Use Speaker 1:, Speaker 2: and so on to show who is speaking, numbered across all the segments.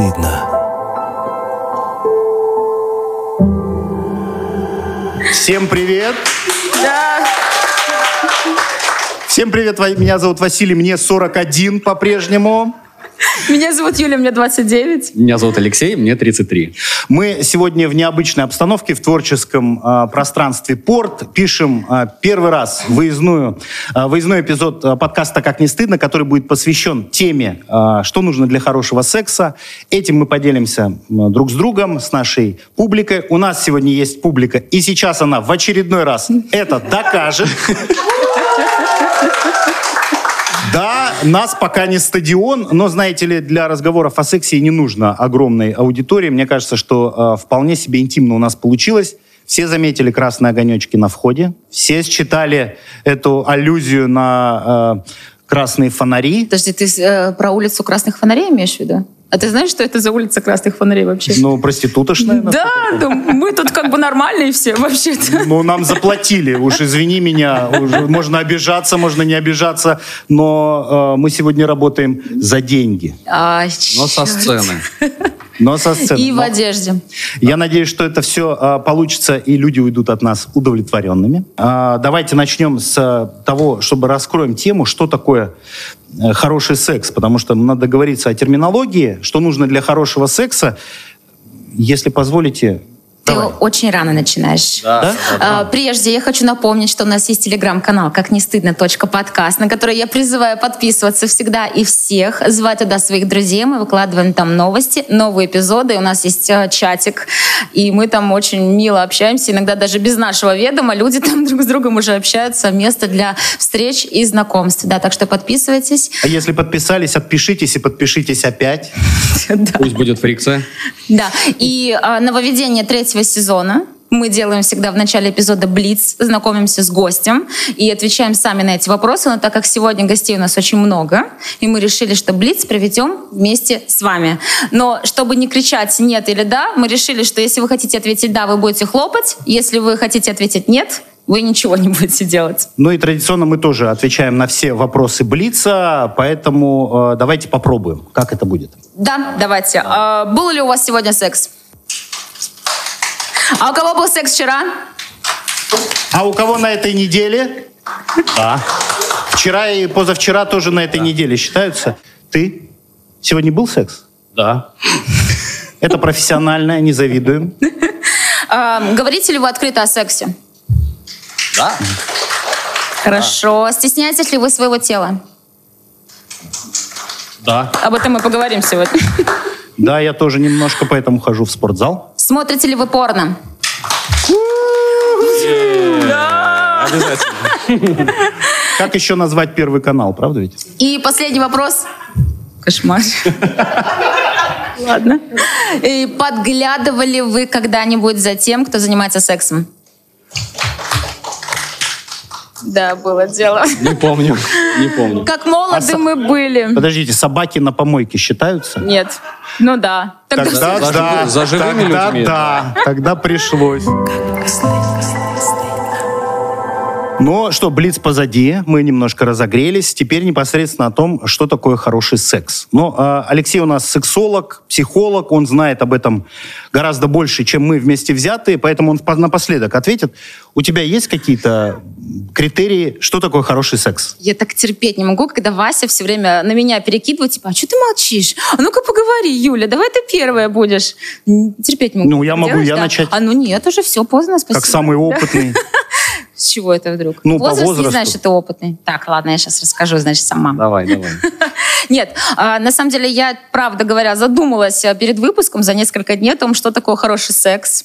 Speaker 1: стыдно.
Speaker 2: Всем привет! Всем привет, меня зовут Василий, мне 41 по-прежнему.
Speaker 3: Меня зовут Юля, мне 29.
Speaker 4: Меня зовут Алексей, мне 33.
Speaker 2: Мы сегодня в необычной обстановке в творческом а, пространстве «Порт» пишем а, первый раз выездную, а, выездной эпизод подкаста «Как не стыдно», который будет посвящен теме а, «Что нужно для хорошего секса». Этим мы поделимся друг с другом, с нашей публикой. У нас сегодня есть публика, и сейчас она в очередной раз это докажет. Да, нас пока не стадион, но, знаете ли, для разговоров о сексе не нужно огромной аудитории. Мне кажется, что э, вполне себе интимно у нас получилось. Все заметили красные огонечки на входе. Все считали эту аллюзию на э, красные фонари.
Speaker 3: Подожди, ты э, про улицу Красных Фонарей имеешь в виду? А ты знаешь, что это за улица Красных Фонарей вообще?
Speaker 2: Ну, проститутошная.
Speaker 3: да, да, мы тут как бы нормальные все вообще-то.
Speaker 2: Ну, нам заплатили. Уж извини меня. Уж можно обижаться, можно не обижаться. Но э, мы сегодня работаем за деньги.
Speaker 3: А,
Speaker 4: Но со
Speaker 3: чёрт.
Speaker 4: сцены.
Speaker 2: Но со сцены.
Speaker 3: И в одежде.
Speaker 2: Я надеюсь, что это все получится, и люди уйдут от нас удовлетворенными. А, давайте начнем с а, того, чтобы раскроем тему, что такое э, хороший секс, потому что надо говориться о терминологии, что нужно для хорошего секса. Если позволите,
Speaker 3: Ты
Speaker 2: давай.
Speaker 3: очень рано начинаешь.
Speaker 2: Да?
Speaker 3: А, Прежде я хочу напомнить, что у нас есть телеграм-канал «Как не стыдно. подкаст», на который я призываю подписываться всегда и всех, звать туда своих друзей. Мы выкладываем там новости, новые эпизоды. У нас есть э, чатик, и мы там очень мило общаемся. Иногда даже без нашего ведома люди там друг с другом уже общаются. Место для встреч и знакомств. Да, так что подписывайтесь.
Speaker 2: А если подписались, отпишитесь и подпишитесь опять.
Speaker 3: Да.
Speaker 4: Пусть будет фрикция.
Speaker 3: Да, и а, нововведение третьего сезона. Мы делаем всегда в начале эпизода Блиц, знакомимся с гостем и отвечаем сами на эти вопросы. Но так как сегодня гостей у нас очень много, и мы решили, что Блиц проведем вместе с вами. Но чтобы не кричать «нет» или «да», мы решили, что если вы хотите ответить «да», вы будете хлопать. Если вы хотите ответить «нет», вы ничего не будете делать.
Speaker 2: Ну и традиционно мы тоже отвечаем на все вопросы Блица, поэтому э, давайте попробуем, как это будет.
Speaker 3: Да, давайте. А, был ли у вас сегодня секс? А у кого был секс вчера?
Speaker 2: А у кого на этой неделе? Да. Вчера и позавчера тоже на этой неделе считаются. Ты? Сегодня был секс?
Speaker 4: Да.
Speaker 2: Это профессионально, не завидуем.
Speaker 3: А, говорите ли вы открыто о сексе?
Speaker 4: Да.
Speaker 3: Хорошо. Стесняетесь ли вы своего тела?
Speaker 4: Да.
Speaker 3: Об этом мы поговорим сегодня.
Speaker 2: Да, я тоже немножко поэтому хожу в спортзал.
Speaker 3: Смотрите ли вы порно?
Speaker 4: Обязательно.
Speaker 2: Как еще назвать первый канал, правда ведь?
Speaker 3: И последний вопрос. Кошмар. Ладно. И подглядывали вы когда-нибудь за тем, кто занимается сексом? Да, было дело.
Speaker 4: Не помню. Не помню.
Speaker 3: Как молоды
Speaker 2: А со-
Speaker 3: мы были.
Speaker 2: Подождите, собаки на помойке считаются?
Speaker 3: Нет. Ну да. Тогда
Speaker 2: Тогда
Speaker 4: За
Speaker 2: да,
Speaker 4: за живыми
Speaker 2: тогда
Speaker 4: людьми.
Speaker 2: да, тогда пришлось. Но что, Блиц позади, мы немножко разогрелись. Теперь непосредственно о том, что такое хороший секс. Но э, Алексей у нас сексолог, психолог, он знает об этом гораздо больше, чем мы вместе взятые, поэтому он по- напоследок ответит. У тебя есть какие-то критерии, что такое хороший секс?
Speaker 3: Я так терпеть не могу, когда Вася все время на меня перекидывает, типа, а что ты молчишь? А ну-ка поговори, Юля, давай ты первая будешь. Терпеть не могу.
Speaker 2: Ну, я могу,
Speaker 3: делаешь,
Speaker 2: я
Speaker 3: да?
Speaker 2: начать.
Speaker 3: А ну нет, уже все, поздно, спасибо.
Speaker 2: Как самый опытный.
Speaker 3: С чего это вдруг?
Speaker 2: Ну, по
Speaker 3: Возраст не
Speaker 2: возрасту.
Speaker 3: знаешь, что ты опытный. Так, ладно, я сейчас расскажу, значит, сама.
Speaker 4: Давай, давай.
Speaker 3: Нет, а, на самом деле я, правда говоря, задумалась а, перед выпуском за несколько дней о том, что такое хороший секс.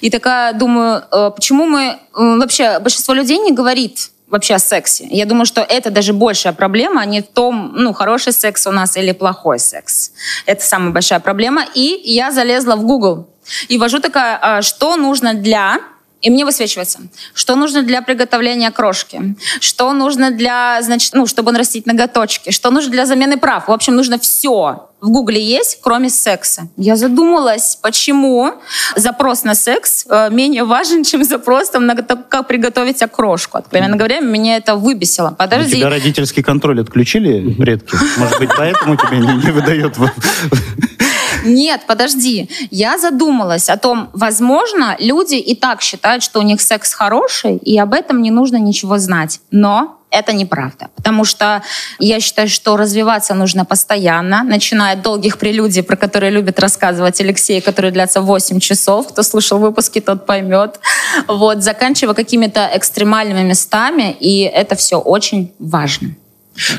Speaker 3: И такая думаю, э, почему мы... Вообще, большинство людей не говорит вообще о сексе. Я думаю, что это даже большая проблема, а не в том, ну, хороший секс у нас или плохой секс. Это самая большая проблема. И я залезла в Google и ввожу такая, а, что нужно для и мне высвечивается, что нужно для приготовления крошки, что нужно для, значит, ну, чтобы нарастить ноготочки, что нужно для замены прав. В общем, нужно все. В Гугле есть, кроме секса. Я задумалась, почему запрос на секс э, менее важен, чем запрос там, на то, как приготовить окрошку. Откровенно говоря, меня это выбесило.
Speaker 2: У
Speaker 3: Подожди.
Speaker 2: тебя родительский контроль отключили предки? Может быть, поэтому тебя не, выдает
Speaker 3: Нет, подожди. Я задумалась о том, возможно, люди и так считают, что у них секс хороший, и об этом не нужно ничего знать. Но это неправда. Потому что я считаю, что развиваться нужно постоянно, начиная от долгих прелюдий, про которые любит рассказывать Алексей, которые длятся 8 часов. Кто слушал выпуски, тот поймет. Вот, заканчивая какими-то экстремальными местами, и это все очень важно.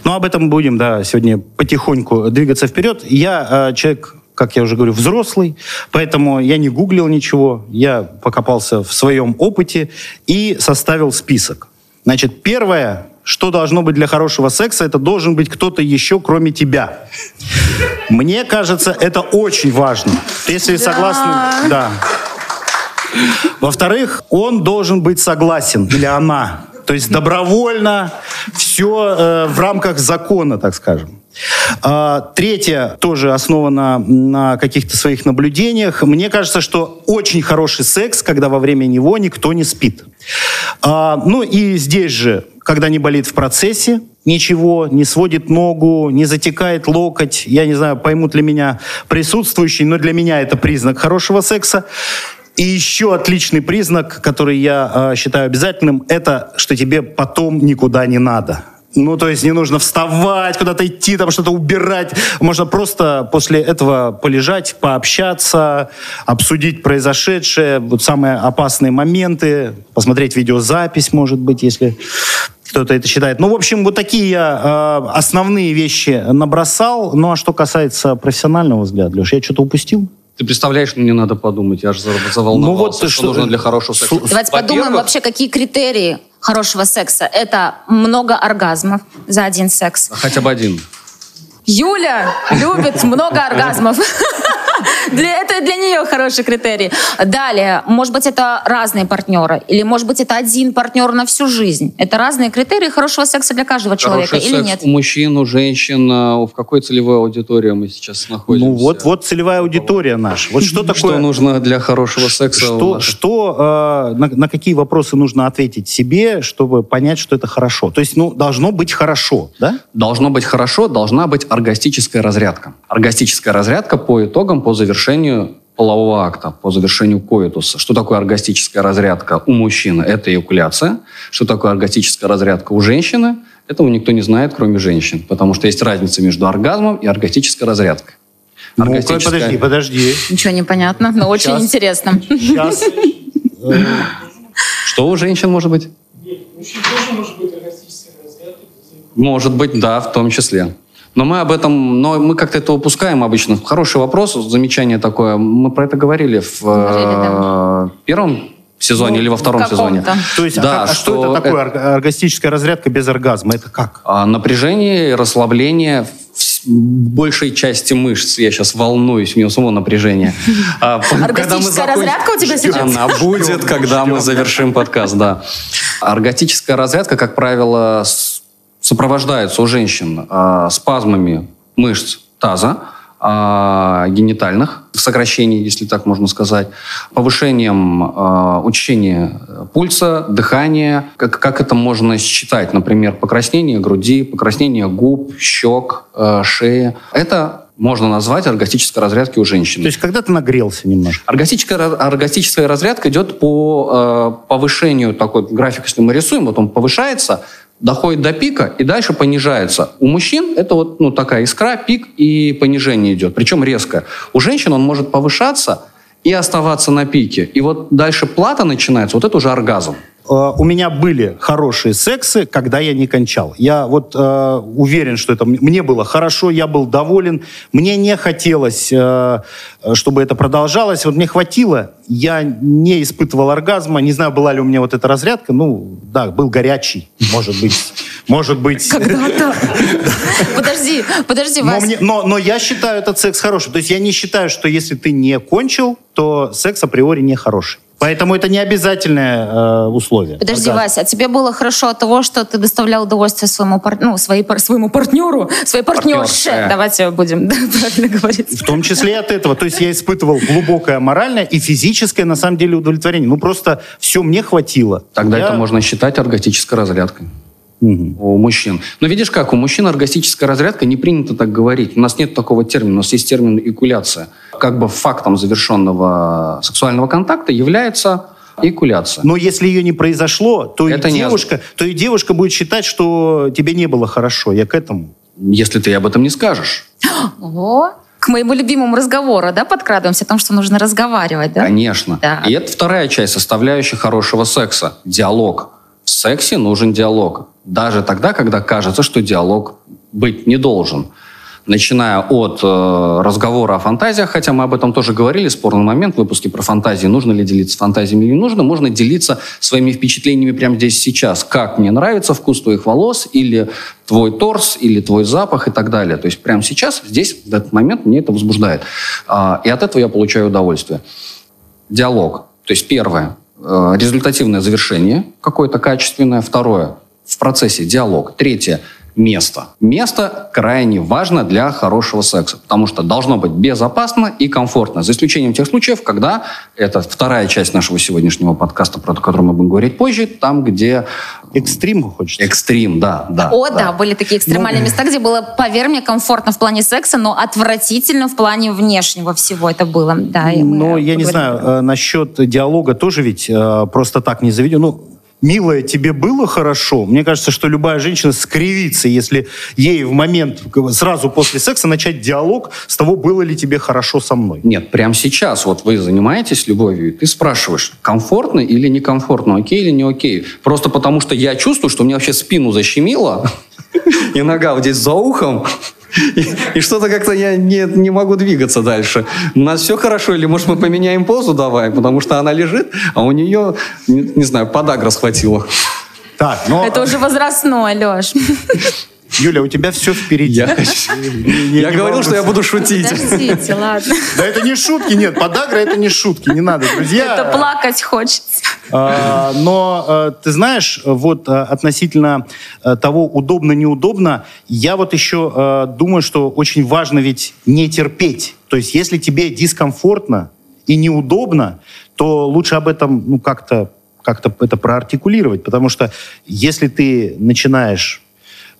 Speaker 2: Ну, об этом будем, да, сегодня потихоньку двигаться вперед. Я э, человек как я уже говорю, взрослый, поэтому я не гуглил ничего, я покопался в своем опыте и составил список. Значит, первое, что должно быть для хорошего секса, это должен быть кто-то еще, кроме тебя. Мне кажется, это очень важно. Если
Speaker 3: Да.
Speaker 2: согласны, да. Во-вторых, он должен быть согласен, или она. То есть добровольно, все в рамках закона, так скажем. А, Третье тоже основано на каких-то своих наблюдениях. Мне кажется, что очень хороший секс, когда во время него никто не спит. А, Ну и здесь же, когда не болит в процессе, ничего, не сводит ногу, не затекает локоть. Я не знаю, поймут ли меня присутствующие, но для меня это признак хорошего секса. И еще отличный признак, который я э, считаю обязательным, это что тебе потом никуда не надо. Ну, то есть не нужно вставать, куда-то идти, там что-то убирать. Можно просто после этого полежать, пообщаться, обсудить произошедшее, вот самые опасные моменты, посмотреть видеозапись, может быть, если кто-то это считает. Ну, в общем, вот такие я э, основные вещи набросал. Ну, а что касается профессионального взгляда, Леш, я что-то упустил?
Speaker 4: Ты представляешь, мне надо подумать, я же за- заволновался,
Speaker 2: Ну вот ты
Speaker 4: что,
Speaker 2: что-
Speaker 4: нужно для хорошего секса.
Speaker 3: Давайте подумаем вообще, какие критерии хорошего секса. Это много оргазмов за один секс.
Speaker 4: Хотя бы один.
Speaker 3: Юля любит много оргазмов. Для, это для нее хороший критерий. Далее, может быть, это разные партнеры, или может быть, это один партнер на всю жизнь. Это разные критерии хорошего секса для каждого человека,
Speaker 4: Хороший
Speaker 3: или
Speaker 4: секс
Speaker 3: нет?
Speaker 4: у мужчин, у женщин, а, в какой целевой аудитории мы сейчас находимся?
Speaker 2: Ну, вот, вот целевая аудитория наша. Вот что такое...
Speaker 4: Что нужно для хорошего секса?
Speaker 2: Что, что, э, на, на какие вопросы нужно ответить себе, чтобы понять, что это хорошо? То есть, ну, должно быть хорошо, да?
Speaker 4: Должно быть хорошо, должна быть оргастическая разрядка. Оргастическая разрядка по итогам, по завершению полового акта, по завершению коитуса. Что такое оргастическая разрядка у мужчины? Это эякуляция. Что такое оргастическая разрядка у женщины? Этого никто не знает, кроме женщин. Потому что есть разница между оргазмом и оргастической разрядкой.
Speaker 2: Ну-ка,
Speaker 4: Оргастическая-
Speaker 2: подожди, подожди.
Speaker 3: Ничего не понятно, но очень
Speaker 2: Сейчас.
Speaker 3: интересно.
Speaker 2: Сейчас.
Speaker 4: Что у женщин может быть? Может быть, да, в том числе. Но мы об этом, но мы как-то это упускаем обычно. Хороший вопрос, замечание такое. Мы про это говорили в
Speaker 3: Говорили,
Speaker 4: э, первом сезоне
Speaker 3: Ну,
Speaker 4: или во втором сезоне.
Speaker 2: То есть, а
Speaker 4: да,
Speaker 2: как- а, что, это такое орг- оргастическая разрядка без оргазма? Это как?
Speaker 4: А, напряжение и расслабление большей части мышц. Я сейчас волнуюсь, у меня самого напряжения. А,
Speaker 3: Оргастическая разрядка у тебя сейчас?
Speaker 4: Она будет, когда мы завершим подкаст, да. Оргастическая разрядка, как правило, с- сопровождается у женщин а, спазмами мышц таза, а, генитальных, сокращений, если так можно сказать, повышением а, учащения пульса, дыхания. Как, как это можно считать? Например, покраснение груди, покраснение губ, щек, э, шеи. Это можно назвать оргастической разрядкой у женщины.
Speaker 2: То есть, когда ты нагрелся немножко?
Speaker 4: Оргастическая, оргастическая разрядка идет по э, повышению, такой график, если мы рисуем, вот он повышается, доходит до пика и дальше понижается. У мужчин это вот ну, такая искра, пик и понижение идет, причем резко. У женщин он может повышаться и оставаться на пике. И вот дальше плата начинается, вот это уже оргазм.
Speaker 2: Э, У меня были хорошие сексы, когда я не кончал. Я вот э, уверен, что это мне было хорошо, я был доволен. Мне не хотелось, э, чтобы это продолжалось. Вот мне хватило, я не испытывал оргазма. Не знаю, была ли у меня вот эта разрядка. Ну, да, был горячий, может быть. Может быть.
Speaker 3: Когда-то. Подожди, подожди,
Speaker 2: Но, мне- но, но я считаю этот секс хорошим. То есть я не считаю, что если ты не кончил, то секс априори не хороший. Поэтому это не обязательное э, условие.
Speaker 3: Подожди,
Speaker 2: Оргазм.
Speaker 3: Вася, а тебе было хорошо от того, что ты доставлял удовольствие своему, пар- ну, своей, пар- своему партнеру, своей партнерше.
Speaker 4: Партнерше.
Speaker 3: Давайте будем да, правильно говорить.
Speaker 2: В том числе и от этого. То есть я испытывал глубокое моральное и физическое, на самом деле, удовлетворение. Ну, просто все мне хватило.
Speaker 4: Тогда
Speaker 2: Я-
Speaker 4: это можно считать оргастической разрядкой. Угу. у мужчин. Но видишь как, у мужчин оргастическая разрядка, не принято так говорить. У нас нет такого термина, у нас есть термин экуляция. Как бы фактом завершенного сексуального контакта является Экуляция.
Speaker 2: Но если ее не произошло, то Это и, девушка, не... то и девушка будет считать, что тебе не было хорошо. Я к этому.
Speaker 4: Если ты об этом не скажешь.
Speaker 3: О, к моему любимому разговору, да, подкрадываемся о том, что нужно разговаривать, да?
Speaker 4: Конечно. Да. И это вторая часть составляющая хорошего секса. Диалог. В сексе нужен диалог. Даже тогда, когда кажется, что диалог быть не должен начиная от э, разговора о фантазиях, хотя мы об этом тоже говорили, спорный момент в выпуске про фантазии, нужно ли делиться фантазиями или не нужно, можно делиться своими впечатлениями прямо здесь сейчас, как мне нравится вкус твоих волос, или твой торс, или твой запах и так далее. То есть прямо сейчас, здесь, в этот момент мне это возбуждает. Э, и от этого я получаю удовольствие. Диалог. То есть первое, э, результативное завершение какое-то качественное. Второе, в процессе диалог. Третье, место. Место крайне важно для хорошего секса, потому что должно быть безопасно и комфортно, за исключением тех случаев, когда это вторая часть нашего сегодняшнего подкаста, про который мы будем говорить позже, там, где...
Speaker 2: Экстрим хочется.
Speaker 4: Экстрим, да. да
Speaker 3: О, да, да были такие экстремальные ну... места, где было, поверь мне, комфортно в плане секса, но отвратительно в плане внешнего всего это было. Да,
Speaker 2: но я не знаю, э, насчет диалога тоже ведь э, просто так не заведено. Ну, милая, тебе было хорошо? Мне кажется, что любая женщина скривится, если ей в момент, сразу после секса, начать диалог с того, было ли тебе хорошо со мной.
Speaker 4: Нет, прямо сейчас, вот вы занимаетесь любовью, ты спрашиваешь, комфортно или некомфортно, окей или не окей? Просто потому, что я чувствую, что у меня вообще спину защемило, и нога вот здесь за ухом, и, и что-то как-то я не, не могу двигаться дальше. У нас все хорошо, или может мы поменяем позу давай, потому что она лежит, а у нее, не, не знаю, подагра схватила.
Speaker 3: Так, но... Это уже возрастной, Леш.
Speaker 2: Юля, у тебя все впереди.
Speaker 4: Я, я говорил, что я буду шутить.
Speaker 3: Подождите, ладно.
Speaker 2: Да это не шутки, нет. Подагра это не шутки, не надо, друзья.
Speaker 3: Это плакать хочется.
Speaker 2: А, но а, ты знаешь, вот а, относительно того, удобно-неудобно, я вот еще думаю, что очень важно ведь не терпеть. То есть если тебе дискомфортно и неудобно, то лучше об этом ну как-то как-то это проартикулировать, потому что если ты начинаешь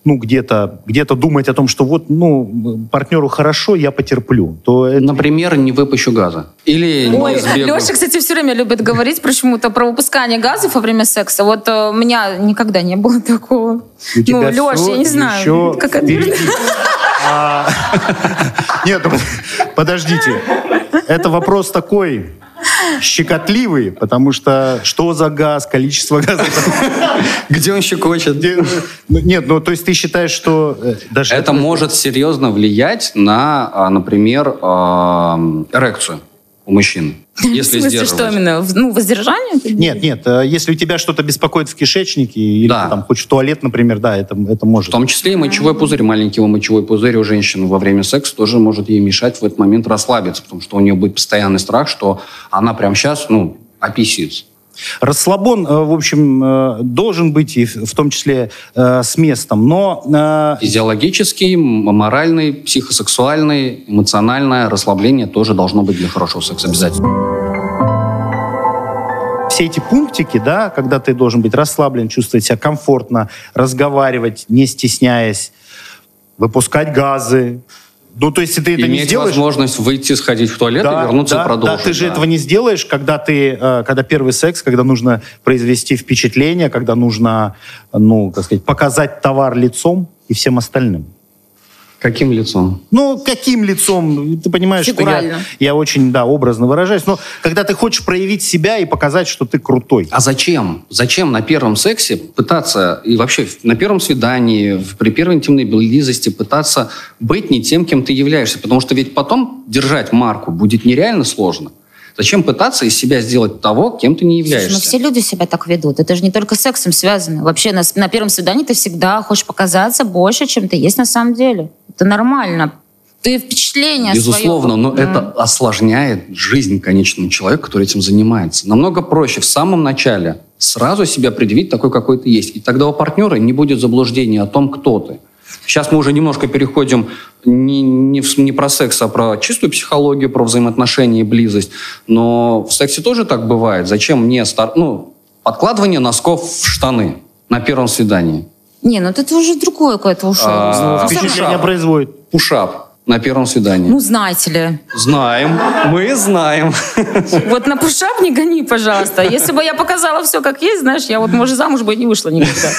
Speaker 2: ну, где-то где думать о том, что вот, ну, партнеру хорошо, я потерплю, то
Speaker 4: это... Например, не выпущу газа. Или
Speaker 3: Ой, не Леша, кстати, все время любит говорить почему-то про выпускание газов во время секса. Вот э, у меня никогда не было такого.
Speaker 2: У ну, Леша, я не знаю, еще как это... А, нет, ну, подождите. Это вопрос такой щекотливый, потому что что за газ, количество газа.
Speaker 4: Где он щекочет?
Speaker 2: Ну, нет, ну то есть ты считаешь, что...
Speaker 4: Э, даже Это может серьезно влиять на, а, например, а, эрекцию у мужчин. Если
Speaker 3: в смысле, что именно? Ну, воздержание?
Speaker 2: Нет, нет. Э, если у тебя что-то беспокоит в кишечнике, или да. ты там хочешь в туалет, например, да, это, это может.
Speaker 4: В том числе и мочевой пузырь. Маленький мочевой пузырь у женщин во время секса тоже может ей мешать в этот момент расслабиться, потому что у нее будет постоянный страх, что она прямо сейчас, ну, описится.
Speaker 2: Расслабон, э, в общем, э, должен быть и в том числе э, с местом, но...
Speaker 4: Физиологический, моральный, психосексуальный, эмоциональное расслабление тоже должно быть для хорошего секса обязательно.
Speaker 2: Все эти пунктики, да, когда ты должен быть расслаблен, чувствовать себя комфортно, разговаривать, не стесняясь, выпускать газы, ну, то есть, ты это
Speaker 4: Иметь
Speaker 2: не сделаешь...
Speaker 4: возможность выйти, сходить в туалет да, и вернуться
Speaker 2: да,
Speaker 4: и продолжить.
Speaker 2: Да, ты же да. этого не сделаешь, когда ты, э, когда первый секс, когда нужно произвести впечатление, когда нужно, ну, так сказать, показать товар лицом и всем остальным.
Speaker 4: Каким лицом?
Speaker 2: Ну, каким лицом? Ты понимаешь, что я, я очень, да, образно выражаюсь. Но когда ты хочешь проявить себя и показать, что ты крутой.
Speaker 4: А зачем? Зачем на первом сексе пытаться, и вообще на первом свидании, при первой интимной близости пытаться быть не тем, кем ты являешься? Потому что ведь потом держать марку будет нереально сложно. Зачем пытаться из себя сделать того, кем ты не являешься?
Speaker 3: Слушай, ну все люди себя так ведут. Это же не только с сексом связано. Вообще на, на первом свидании ты всегда хочешь показаться больше, чем ты есть на самом деле. Это нормально. Ты впечатление
Speaker 4: Безусловно, свое. но mm. это осложняет жизнь конечному человеку, который этим занимается. Намного проще в самом начале сразу себя предъявить такой, какой ты есть. И тогда у партнера не будет заблуждения о том, кто ты. Сейчас мы уже немножко переходим не, не, в, не про секс, а про чистую психологию, про взаимоотношения и близость. Но в сексе тоже так бывает. Зачем мне стар... ну, подкладывание носков в штаны на первом свидании?
Speaker 3: Не, ну это уже другое какое-то ушло.
Speaker 4: А,
Speaker 3: Ну,
Speaker 2: Впечатление
Speaker 4: Пушап.
Speaker 2: производит.
Speaker 4: Пушап на первом свидании.
Speaker 3: Ну, знаете ли.
Speaker 4: Знаем, мы знаем.
Speaker 3: Вот на пушап не гони, пожалуйста. Если бы я показала все как есть, знаешь, я вот, может, замуж бы и не вышла никогда.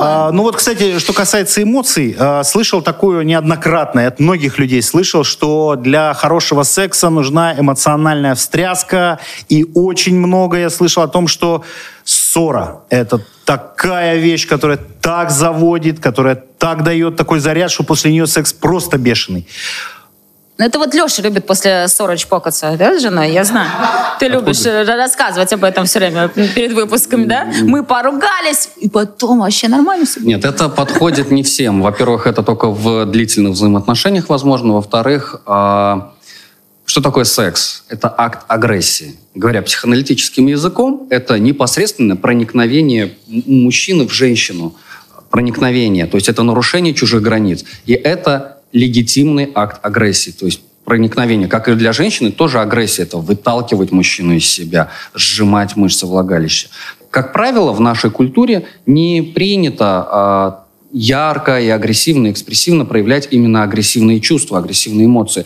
Speaker 2: А, ну вот, кстати, что касается эмоций, а, слышал такую неоднократно, и от многих людей слышал, что для хорошего секса нужна эмоциональная встряска, и очень много я слышал о том, что ссора — это такая вещь, которая так заводит, которая так дает такой заряд, что после нее секс просто бешеный.
Speaker 3: Ну, Это вот Леша любит после ссоры чпокаться, да, с женой? Я знаю. Ты любишь э, рассказывать об этом все время перед выпусками, да? Мы поругались, и потом вообще нормально все.
Speaker 4: Нет, это подходит не всем. Во-первых, это только в длительных взаимоотношениях возможно. Во-вторых, а, что такое секс? Это акт агрессии. Говоря психоаналитическим языком, это непосредственное проникновение мужчины в женщину. Проникновение, то есть это нарушение чужих границ. И это легитимный акт агрессии. То есть проникновение, как и для женщины, тоже агрессия. Это выталкивать мужчину из себя, сжимать мышцы влагалища. Как правило, в нашей культуре не принято а, ярко и агрессивно, экспрессивно проявлять именно агрессивные чувства, агрессивные эмоции.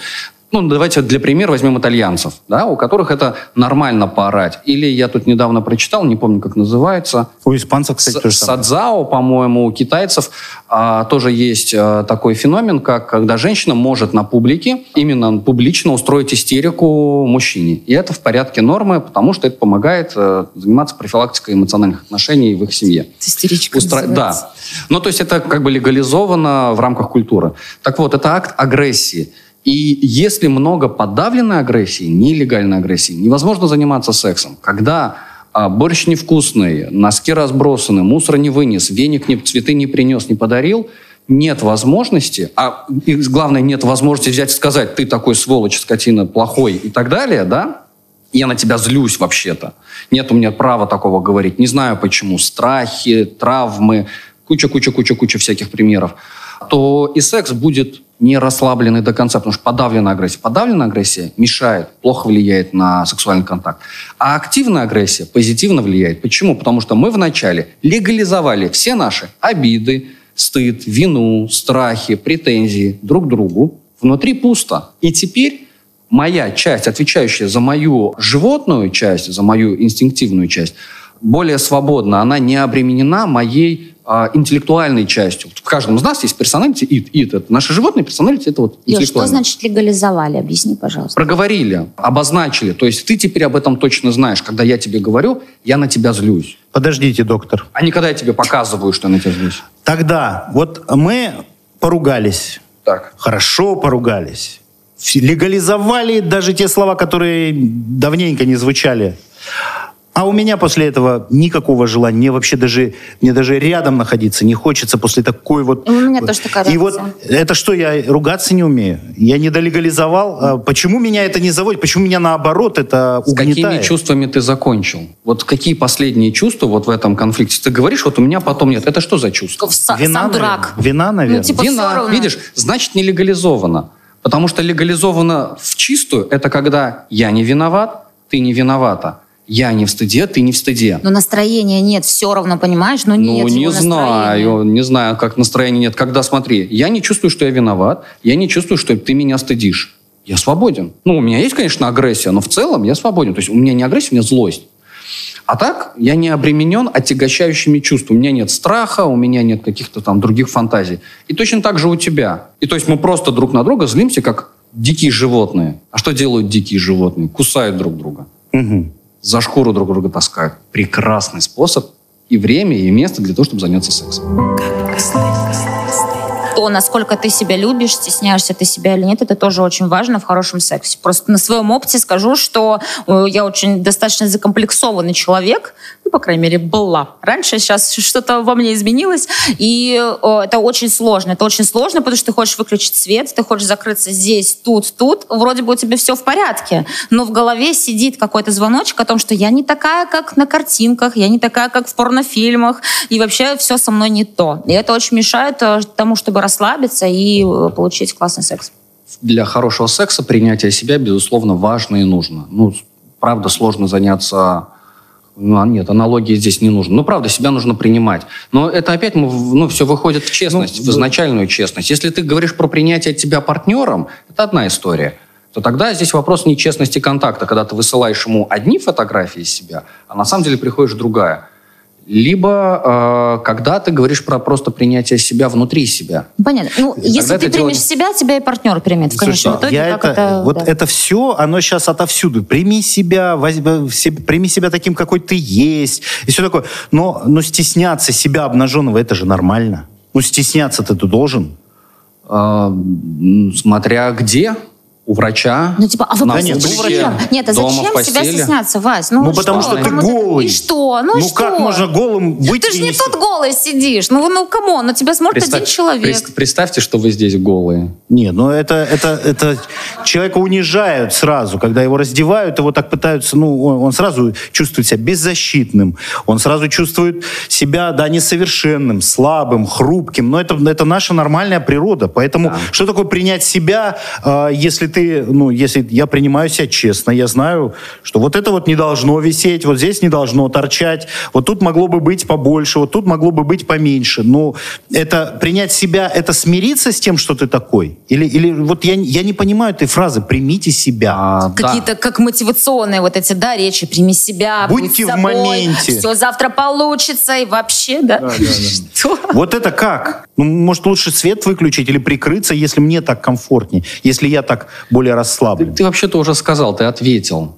Speaker 4: Ну, давайте для примера возьмем итальянцев, да, у которых это нормально поорать. Или я тут недавно прочитал, не помню, как называется,
Speaker 2: У испанцев, кстати, тоже самое.
Speaker 4: Садзао, по-моему, у китайцев а, тоже есть а, такой феномен, как когда женщина может на публике, именно публично устроить истерику мужчине. И это в порядке нормы, потому что это помогает э, заниматься профилактикой эмоциональных отношений в их семье.
Speaker 3: Истеричка
Speaker 4: Устра-. Да. Ну, то есть это как бы легализовано в рамках культуры. Так вот, это акт агрессии. И если много подавленной агрессии, нелегальной агрессии, невозможно заниматься сексом. Когда а, борщ невкусный, носки разбросаны, мусор не вынес, веник не, цветы не принес, не подарил, нет возможности, а и главное, нет возможности взять и сказать, ты такой сволочь, скотина, плохой и так далее, да, я на тебя злюсь вообще-то. Нет у меня права такого говорить. Не знаю почему. Страхи, травмы, куча-куча-куча-куча всяких примеров. То и секс будет не расслабленный до конца, потому что подавленная агрессия. Подавленная агрессия мешает, плохо влияет на сексуальный контакт. А активная агрессия позитивно влияет. Почему? Потому что мы вначале легализовали все наши обиды, стыд, вину, страхи, претензии друг другу. Внутри пусто. И теперь моя часть, отвечающая за мою животную часть, за мою инстинктивную часть, более свободна. Она не обременена моей а, интеллектуальной частью. В каждом из нас есть персоналити, ид, ид. Это наши животные, персоналити это вот
Speaker 3: Леш, что значит легализовали? Объясни, пожалуйста.
Speaker 4: Проговорили, обозначили. То есть ты теперь об этом точно знаешь. Когда я тебе говорю, я на тебя злюсь.
Speaker 2: Подождите, доктор.
Speaker 4: А не когда я тебе показываю, что я на тебя злюсь.
Speaker 2: Тогда вот мы поругались,
Speaker 4: Так.
Speaker 2: хорошо поругались, легализовали даже те слова, которые давненько не звучали. А у меня после этого никакого желания, мне вообще даже, мне даже рядом находиться не хочется после такой вот...
Speaker 3: У меня тоже такая
Speaker 2: И вот это что, я ругаться не умею? Я не долегализовал? А Почему меня это не заводит? Почему меня наоборот это
Speaker 4: С какими
Speaker 2: угнетает?
Speaker 4: чувствами ты закончил? Вот какие последние чувства вот в этом конфликте? Ты говоришь, вот у меня потом нет. Это что за чувство?
Speaker 2: Вина,
Speaker 3: сам
Speaker 2: наверное.
Speaker 3: дурак.
Speaker 2: Вина, наверное.
Speaker 3: Ну, типа,
Speaker 4: Вина, видишь, значит не легализовано. Потому что легализовано в чистую, это когда я не виноват, ты не виновата. Я не в стыде, ты не в стыде.
Speaker 3: Но настроения нет, все равно, понимаешь? Но нет
Speaker 4: ну, не знаю, не знаю, как настроения нет. Когда, смотри, я не чувствую, что я виноват, я не чувствую, что ты меня стыдишь. Я свободен. Ну, у меня есть, конечно, агрессия, но в целом я свободен. То есть у меня не агрессия, у меня злость. А так я не обременен отягощающими чувствами. У меня нет страха, у меня нет каких-то там других фантазий. И точно так же у тебя. И то есть мы просто друг на друга злимся, как дикие животные. А что делают дикие животные? Кусают друг друга.
Speaker 2: Мгм.
Speaker 4: За шкуру друг друга таскают. Прекрасный способ и время, и место для того, чтобы заняться сексом.
Speaker 3: То, насколько ты себя любишь, стесняешься ты себя или нет, это тоже очень важно в хорошем сексе. Просто на своем опыте скажу, что э, я очень достаточно закомплексованный человек, ну, по крайней мере, была. Раньше, сейчас что-то во мне изменилось, и э, это очень сложно. Это очень сложно, потому что ты хочешь выключить свет, ты хочешь закрыться здесь, тут, тут. Вроде бы у тебя все в порядке, но в голове сидит какой-то звоночек о том, что я не такая, как на картинках, я не такая, как в порнофильмах, и вообще все со мной не то. И это очень мешает э, тому, чтобы расслабиться и э, получить классный секс.
Speaker 4: Для хорошего секса принятие себя, безусловно, важно и нужно. Ну, правда, сложно заняться Ну, а нет, аналогии здесь не нужно. Ну, правда, себя нужно принимать. Но это опять ну, все выходит в честность,
Speaker 2: Ну,
Speaker 4: в изначальную честность. Если ты говоришь про принятие тебя партнером, это одна история. То тогда здесь вопрос нечестности контакта, когда ты высылаешь ему одни фотографии себя, а на самом деле приходишь другая. Либо э, когда ты говоришь про просто принятие себя внутри себя.
Speaker 3: Ну, Понятно. Ну,
Speaker 4: И
Speaker 3: если ты
Speaker 4: дело
Speaker 3: примешь
Speaker 4: не-
Speaker 3: себя, тебя и партнер примет в конечном
Speaker 2: Слушайте,
Speaker 3: итоге.
Speaker 2: я это,
Speaker 3: это,
Speaker 2: вот
Speaker 3: да.
Speaker 2: это все, оно сейчас отовсюду. Прими себя, возьми, себе- прими себя таким, какой ты есть, и все такое. Но, но стесняться себя обнаженного, это же нормально. Ну, стесняться-то ты должен.
Speaker 4: Э, смотря где, у врача,
Speaker 3: Ну, типа, а вы просто
Speaker 2: нет,
Speaker 3: зачем? Нет, а
Speaker 4: дома,
Speaker 3: зачем себя стесняться, Вась? Ну,
Speaker 2: Ну, потому что ты голый.
Speaker 3: И что? Ну,
Speaker 2: Ну,
Speaker 3: что?
Speaker 2: как можно голым быть
Speaker 3: Ты же не тут голый сидишь. Ну, ну, come on, на тебя смотрит
Speaker 4: Представь-
Speaker 3: один человек.
Speaker 4: прес- Представьте, что вы здесь голые.
Speaker 2: Не, ну это, это, это человека унижают сразу, когда его раздевают, его так пытаются, ну, он, он сразу чувствует себя беззащитным, он сразу чувствует себя, да, несовершенным, слабым, хрупким, но это, это наша нормальная природа, поэтому что такое принять себя, э, если ты, ну, если я принимаю себя честно, я знаю, что вот это вот не должно висеть, вот здесь не должно торчать, вот тут могло бы быть побольше, вот тут могло бы быть поменьше, ну, это принять себя, это смириться с тем, что ты такой? Или, или вот я, я не понимаю этой фразы «примите себя».
Speaker 4: А, да.
Speaker 3: Какие-то как мотивационные вот эти, да, речи. Прими себя,
Speaker 2: Будьте
Speaker 3: будь
Speaker 2: в
Speaker 3: собой,
Speaker 2: моменте.
Speaker 3: Все завтра получится, и вообще, да? Что?
Speaker 2: Вот это как? Ну, может, лучше свет выключить или прикрыться, если мне так комфортнее, если я так более
Speaker 4: Ты,
Speaker 2: расслаблен.
Speaker 4: ты вообще-то уже сказал, ты ответил.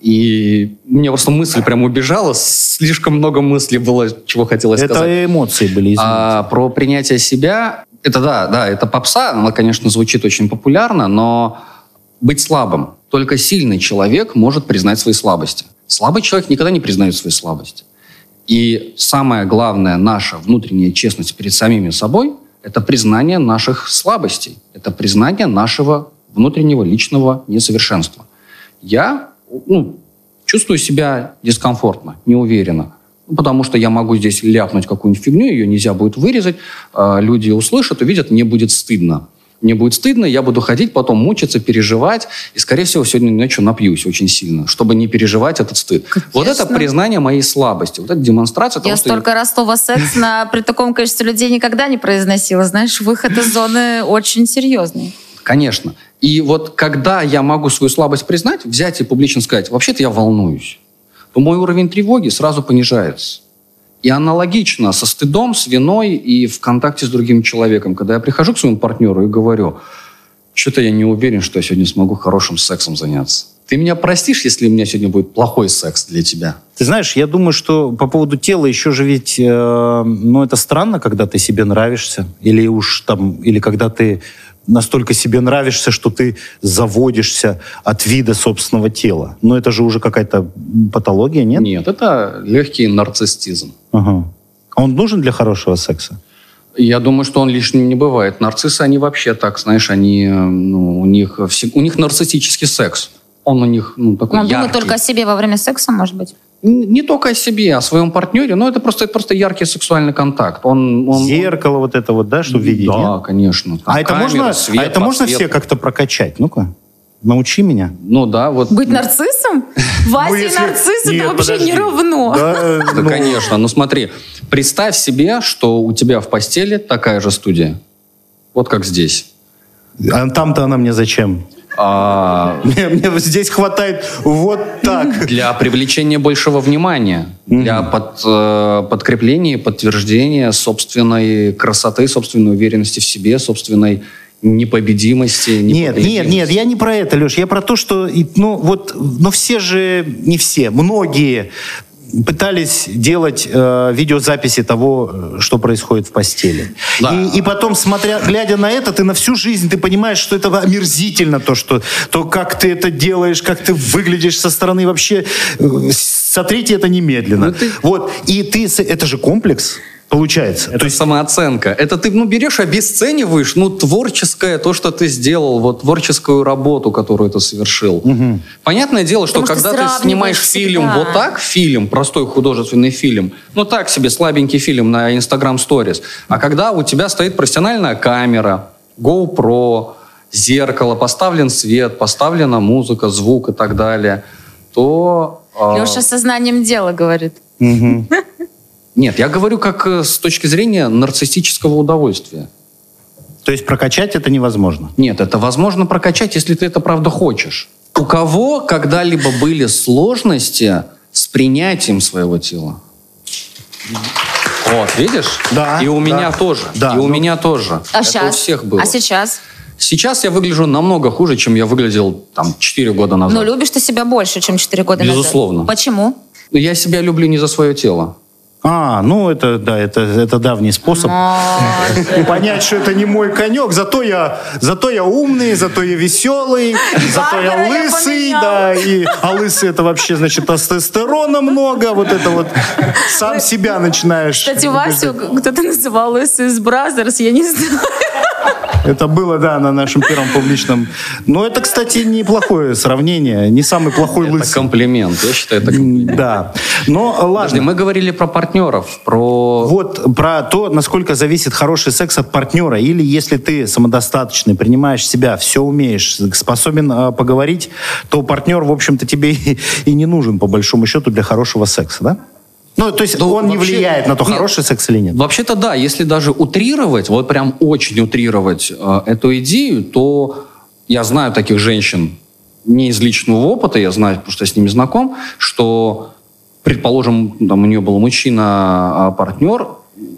Speaker 4: И мне просто мысль прям убежала, слишком много мыслей было, чего хотелось сказать.
Speaker 2: Это эмоции были, извините.
Speaker 4: А про принятие себя, это да, да, это попса, она, конечно, звучит очень популярно, но быть слабым. Только сильный человек может признать свои слабости. Слабый человек никогда не признает свои слабости. И самое главное, наша внутренняя честность перед самими собой – это признание наших слабостей. Это признание нашего внутреннего личного несовершенства. Я ну, чувствую себя дискомфортно, неуверенно. Ну, Потому что я могу здесь ляпнуть какую-нибудь фигню, ее нельзя будет вырезать, а, люди услышат, увидят, мне будет стыдно. Мне будет стыдно, я буду ходить, потом мучиться, переживать, и, скорее всего, сегодня ночью напьюсь очень сильно, чтобы не переживать этот стыд. Вот это
Speaker 3: Конечно.
Speaker 4: признание моей слабости, вот это демонстрация того,
Speaker 3: Я
Speaker 4: что
Speaker 3: столько раз слово секс на, при таком количестве людей никогда не произносила. Знаешь, выход из зоны очень серьезный.
Speaker 4: Конечно. И вот когда я могу свою слабость признать, взять и публично сказать, вообще-то я волнуюсь, то мой уровень тревоги сразу понижается. И аналогично со стыдом, с виной и в контакте с другим человеком. Когда я прихожу к своему партнеру и говорю, что-то я не уверен, что я сегодня смогу хорошим сексом заняться. Ты меня простишь, если у меня сегодня будет плохой секс для тебя?
Speaker 2: Ты знаешь, я думаю, что по поводу тела еще же ведь, э, ну, это странно, когда ты себе нравишься, или уж там, или когда ты настолько себе нравишься, что ты заводишься от вида собственного тела. Но это же уже какая-то патология, нет?
Speaker 4: Нет, это легкий нарциссизм.
Speaker 2: Ага. А он нужен для хорошего секса?
Speaker 4: Я думаю, что он лишним не бывает. Нарциссы, они вообще так, знаешь, они, ну, у них, все- у них нарциссический секс. Он у них, ну, такой
Speaker 3: Он думает
Speaker 4: яркий.
Speaker 3: только о себе во время секса, может быть.
Speaker 4: Не только о себе, а о своем партнере, но это просто, это просто яркий сексуальный контакт. Он, он-
Speaker 2: Зеркало вот это вот, да, чтобы видеть?
Speaker 4: Да,
Speaker 2: нет?
Speaker 4: конечно. Там
Speaker 2: А это
Speaker 4: камера,
Speaker 2: можно,
Speaker 4: свет,
Speaker 2: а это можно все как-то прокачать? Ну-ка, научи меня.
Speaker 4: Ну да, вот.
Speaker 3: Быть нарциссом? Вася
Speaker 2: Ну, если-
Speaker 3: нарцисс
Speaker 2: Нет,
Speaker 3: это вообще
Speaker 2: подожди.
Speaker 3: не равно.
Speaker 2: Да,
Speaker 4: Да,
Speaker 2: ну,
Speaker 4: конечно. Ну смотри, представь себе, что у тебя в постели такая же студия. Вот как здесь.
Speaker 2: А там-то она мне зачем?
Speaker 4: А,
Speaker 2: Мне, здесь хватает вот так.
Speaker 4: для привлечения большего внимания, для под- э, подкрепления и подтверждения собственной красоты, собственной уверенности в себе, собственной непобедимости.
Speaker 2: Нет, нет, нет, я не про это, Леш. Я про то, что, ну, вот, но все же, не все, многие пытались делать э, видеозаписи того, э, что происходит в постели.
Speaker 4: Да.
Speaker 2: И, и потом, смотря, глядя на это, ты на всю жизнь ты понимаешь, что это омерзительно, то, что, то, как ты это делаешь, как ты выглядишь со стороны, вообще э, сотрите это немедленно.
Speaker 4: Ну, ты-
Speaker 2: Вот, и ты, это же комплекс, получается.
Speaker 4: Это самооценка. Это ты, ну, берешь, обесцениваешь, ну, творческое, то, что ты сделал, вот, творческую работу, которую ты совершил. Понятное дело, что
Speaker 3: Потому что
Speaker 4: когда ты снимаешь фильм
Speaker 3: всегда.
Speaker 4: вот так, фильм, простой художественный фильм, ну, так себе, слабенький фильм на Instagram Stories, а когда у тебя стоит профессиональная камера, GoPro, зеркало, поставлен свет, поставлена музыка, звук и так далее, то А,
Speaker 3: Леша сознанием дела говорит.
Speaker 2: Мгм.
Speaker 4: Нет, я говорю как э, с точки зрения нарциссического удовольствия.
Speaker 2: То есть прокачать это невозможно.
Speaker 4: Нет, это возможно прокачать, если ты это правда хочешь. У кого когда-либо были сложности с принятием своего тела? Вот, видишь?
Speaker 2: Да,
Speaker 4: И у
Speaker 2: да.
Speaker 4: меня тоже.
Speaker 2: Да,
Speaker 4: И у
Speaker 2: ну-
Speaker 4: меня тоже.
Speaker 3: А
Speaker 4: это
Speaker 3: сейчас?
Speaker 4: у всех было.
Speaker 3: А сейчас?
Speaker 4: Сейчас я выгляжу намного хуже, чем я выглядел там 4 года назад.
Speaker 3: Ну, любишь ты себя больше, чем 4 года назад.
Speaker 4: Безусловно.
Speaker 3: Почему?
Speaker 4: Но Я себя люблю не за свое тело.
Speaker 2: А, ну это, да, это, это давний способ. Понять, что это не мой конек, зато я, зато я умный, зато я веселый, зато я лысый, да, и, а лысый это вообще, значит, тестостерона много, вот это вот сам себя начинаешь.
Speaker 3: Кстати, Васю кто-то называл из Brazzers, я не знаю.
Speaker 2: Это было, да, на нашем первом публичном. Но это, кстати, неплохое сравнение, не самый плохой
Speaker 4: Это
Speaker 2: лысый.
Speaker 4: комплимент. Я считаю, это комплимент.
Speaker 2: Да. Но
Speaker 4: Подожди,
Speaker 2: ладно.
Speaker 4: мы говорили про партнеров, про...
Speaker 2: Вот про то, насколько зависит хороший секс от партнера. Или если ты самодостаточный, принимаешь себя, все умеешь, способен э, поговорить, то партнер, в общем-то, тебе и, и не нужен, по большому счету, для хорошего секса, да? Ну, то есть
Speaker 4: Ну,
Speaker 2: он не
Speaker 4: вообще-
Speaker 2: влияет на то,
Speaker 4: нет.
Speaker 2: хороший секс или нет.
Speaker 4: Вообще-то да, если даже утрировать, вот прям очень утрировать э, эту идею, то я знаю таких женщин не из личного опыта, я знаю, потому что я с ними знаком, что, предположим, там у нее был мужчина-партнер,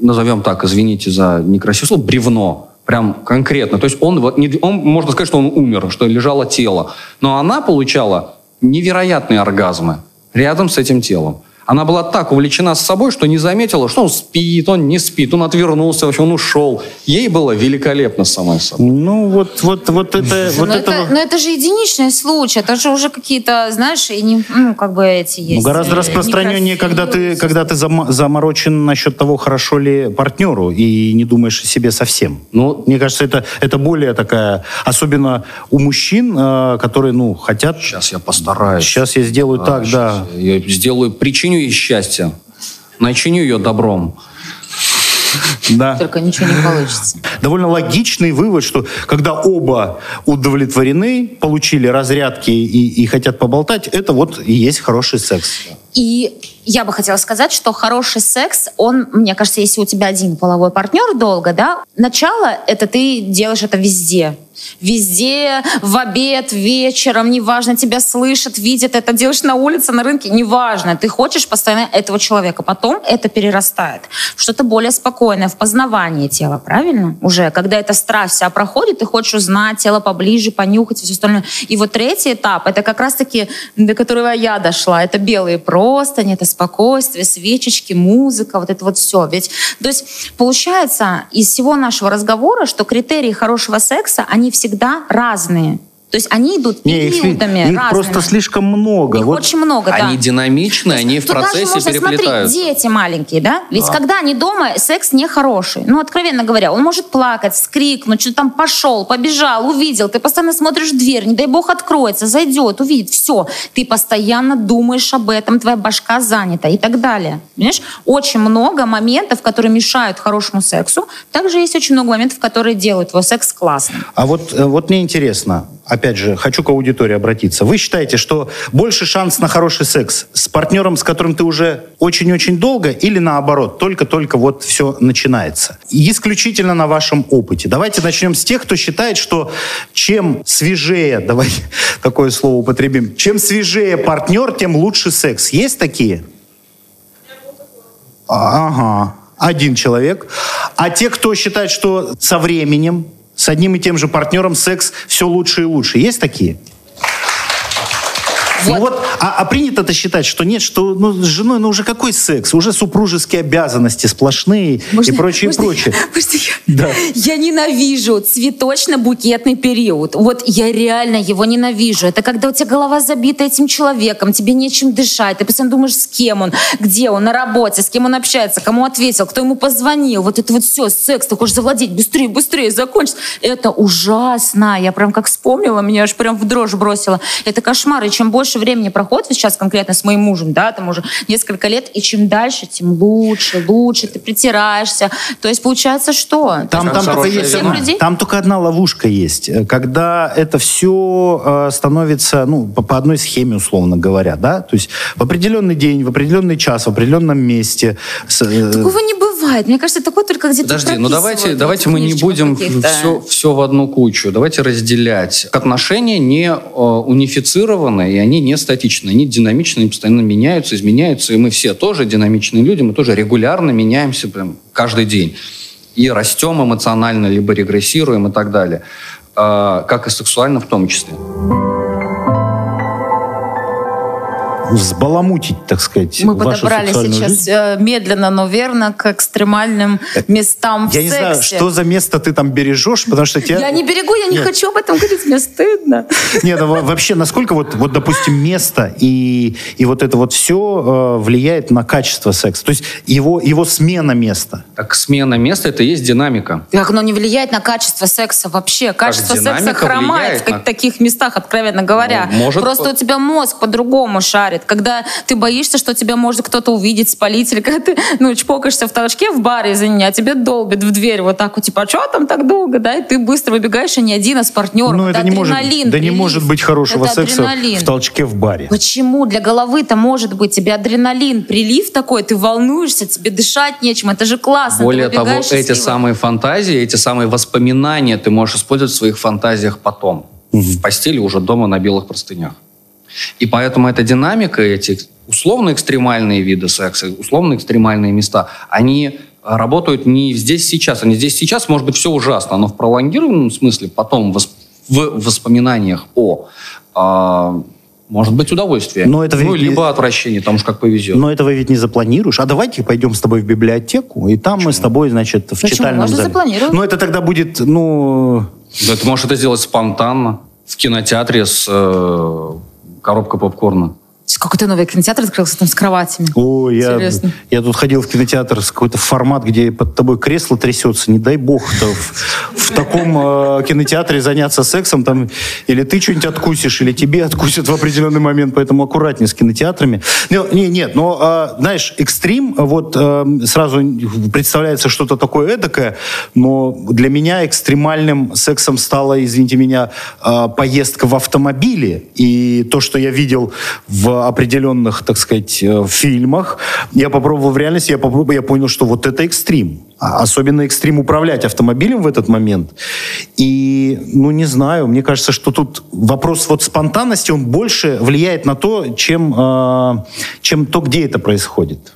Speaker 4: назовем так, извините за некрасивое слово, бревно, прям конкретно. То есть он, не- он, можно сказать, что он умер, что лежало тело. Но она получала невероятные оргазмы рядом с этим телом. Она была так увлечена с собой, что не заметила, что он спит, он не спит, он отвернулся, вообще он ушел. Ей было великолепно самой собой.
Speaker 2: Ну, вот, вот, вот это... вот
Speaker 3: но,
Speaker 2: это
Speaker 3: это, но это же единичный случай. Это же уже какие-то, знаешь, и не, ну, как бы эти
Speaker 2: Ну,
Speaker 3: есть.
Speaker 2: гораздо
Speaker 3: э,
Speaker 2: распространеннее, когда ты, когда ты зам- заморочен насчет того, хорошо ли партнеру, и не думаешь о себе совсем.
Speaker 4: Ну,
Speaker 2: Мне кажется, это, это более такая, особенно у мужчин, э, которые, ну, хотят...
Speaker 4: сейчас я постараюсь.
Speaker 2: Сейчас я сделаю так, да.
Speaker 4: Я сделаю, причиню ей счастье. Начиню ее добром.
Speaker 2: да.
Speaker 3: Только ничего не получится.
Speaker 2: Довольно логичный вывод, что когда оба удовлетворены, получили разрядки и, и хотят поболтать, это вот и есть хороший секс.
Speaker 3: И я бы хотела сказать, что хороший секс, он, мне кажется, если у тебя один половой партнер долго, да, начало это ты делаешь это везде. Везде, в обед, вечером, неважно, тебя слышат, видят, это делаешь на улице, на рынке, неважно. Ты хочешь постоянно этого человека. Потом это перерастает в что-то более спокойное, в познавание тела, правильно? Уже, когда эта страсть вся проходит, ты хочешь узнать тело поближе, понюхать и все остальное. И вот третий этап, это как раз-таки, до которого я дошла, это белые простыни, это спокойствие, свечечки, музыка, вот это вот все. Ведь, то есть, получается из всего нашего разговора, что критерии хорошего секса, они всегда разные. То есть они идут
Speaker 2: Не, их,
Speaker 3: периодами
Speaker 2: их
Speaker 3: разными.
Speaker 2: просто слишком много.
Speaker 3: Их
Speaker 2: Вот
Speaker 3: очень много, да.
Speaker 4: Они динамичны, они в
Speaker 3: Тут даже
Speaker 4: процессе
Speaker 3: можно,
Speaker 4: переплетаются.
Speaker 3: Смотри, дети маленькие, да? Ведь когда они дома, секс нехороший. Ну, откровенно говоря, он может плакать, скрикнуть, что там пошел, побежал, увидел. Ты постоянно смотришь в дверь, не дай бог откроется, зайдет, увидит. Все. Ты постоянно думаешь об этом, твоя башка занята и так далее. Понимаешь? Очень много моментов, которые мешают хорошему сексу. Также есть очень много моментов, которые делают твой секс классным.
Speaker 2: А вот, э, вот мне интересно, опять же, хочу к аудитории обратиться. Вы считаете, что больше шанс на хороший секс с партнером, с которым ты уже очень-очень долго, или наоборот, только-только вот все начинается? Исключительно на вашем опыте. Давайте начнем с тех, кто считает, что чем свежее, давай такое слово употребим, чем свежее партнер, тем лучше секс. Есть такие? Ага. Один человек. А те, кто считает, что со временем, с одним и тем же партнером секс все лучше и лучше. Есть такие? Ну вот, а, а принято-то считать, что нет, что ну, с женой, ну уже какой секс? Уже супружеские обязанности сплошные
Speaker 3: Можно-
Speaker 2: и прочее,
Speaker 3: можно-
Speaker 2: прочее.
Speaker 3: можно я-
Speaker 2: Да.
Speaker 3: Я ненавижу цветочно-букетный период. Вот я реально его ненавижу. Это когда у тебя голова забита этим человеком, тебе нечем дышать, ты постоянно думаешь, с кем он, где он, на работе, с кем он общается, кому ответил, кто ему позвонил. Вот это вот все, секс, ты хочешь завладеть, быстрее, быстрее, закончить. Это ужасно. Я прям как вспомнила, меня аж прям в дрожь бросила. Это кошмар. И чем больше больше времени проходит, сейчас конкретно с моим мужем, да, там уже несколько лет, и чем дальше, тем лучше, лучше, ты притираешься. То есть получается что?
Speaker 2: Там, там, только есть, одна-
Speaker 3: людей?
Speaker 2: там только одна ловушка есть. Э, Когда это все становится ну, по, по одной схеме, условно говоря, да, то есть в определенный день, в определенный час, в определенном месте. с, э,
Speaker 3: Такого не бывает. Мне кажется, такое только где-то
Speaker 4: Подожди, ну давайте, давайте мы не будем все, все в одну кучу. Давайте разделять. Отношения не э, унифицированы, и они не статичны. Они динамичны, они постоянно меняются, изменяются. И мы все тоже динамичные люди, мы тоже регулярно меняемся прям каждый день. И растем эмоционально, либо регрессируем и так далее. Э, Как и сексуально в том числе.
Speaker 2: Взбаламутить, так сказать,
Speaker 3: Мы
Speaker 2: вашу
Speaker 3: подобрали
Speaker 2: сексуальную
Speaker 3: сейчас
Speaker 2: жизнь.
Speaker 3: э, медленно, но верно к экстремальным местам в
Speaker 2: Я не знаю, что за место ты там бережешь, потому что тебя...
Speaker 3: Я не берегу, я не
Speaker 2: Нет.
Speaker 3: хочу об этом говорить, мне стыдно.
Speaker 2: Нет, а во- вообще, насколько вот, вот, допустим, место и, и вот это вот все влияет на качество секса? То есть его, его смена места.
Speaker 4: Так смена места – это и есть динамика.
Speaker 3: Как оно не влияет на качество секса вообще? Качество секса хромает в
Speaker 4: на-
Speaker 3: таких местах, откровенно говоря.
Speaker 4: Ну, может,
Speaker 3: Просто у тебя мозг по-другому шарит. Когда ты боишься, что тебя может кто-то увидеть, спалить, или когда ты ну, чпокаешься в толчке в баре, извини, а тебе долбит в дверь вот так вот, типа, а что там так долго, да? И ты быстро выбегаешь, а не один, а с партнером.
Speaker 2: Ну, это не может,
Speaker 3: адреналин,
Speaker 2: да не
Speaker 3: прилив.
Speaker 2: может быть хорошего
Speaker 3: Это
Speaker 2: секса
Speaker 3: адреналин.
Speaker 2: в толчке в баре.
Speaker 3: Почему? Для головы-то может быть. Тебе адреналин, прилив такой, ты волнуешься, тебе дышать нечем. Это же классно.
Speaker 4: Более того, эти самые фантазии, эти самые воспоминания ты можешь использовать в своих фантазиях потом. В постели уже дома на белых простынях. И поэтому эта динамика, эти условно-экстремальные виды секса, условно-экстремальные места, они работают не здесь сейчас. Они здесь сейчас, может быть, все ужасно, но в пролонгированном смысле потом в воспоминаниях о а, может быть удовольствие.
Speaker 2: Но это
Speaker 4: ну,
Speaker 2: ведь не-
Speaker 4: либо отвращение, там уж как повезет.
Speaker 2: Но этого ведь не запланируешь. А давайте пойдем с тобой в библиотеку, и там мы с тобой, значит, в
Speaker 3: Почему?
Speaker 2: читальном
Speaker 3: Можно
Speaker 2: зале.
Speaker 3: запланировать.
Speaker 2: Но это тогда будет, ну...
Speaker 4: Да, ты можешь это сделать спонтанно, в кинотеатре с э, коробкой попкорна.
Speaker 3: Какой-то новый кинотеатр открылся там с кроватями.
Speaker 2: О, я,
Speaker 3: Интересно.
Speaker 2: я тут ходил в кинотеатр с какой-то формат, где под тобой кресло трясется. Не дай бог то в, в таком э, кинотеатре заняться сексом. Там, или ты что-нибудь откусишь, или тебе откусят в определенный момент. Поэтому аккуратнее с кинотеатрами. Не, не, нет, но, э, знаешь, экстрим, вот э, сразу представляется что-то такое эдакое, но для меня экстремальным сексом стала, извините меня, э, поездка в автомобиле. И то, что я видел в определенных, так сказать, э, фильмах, я попробовал в реальности, я, попробовал, я понял, что вот это экстрим. А Особенно экстрим управлять автомобилем в этот момент. И, ну, не знаю, мне кажется, что тут вопрос вот спонтанности, он больше влияет на то, чем, э, чем то, где это происходит.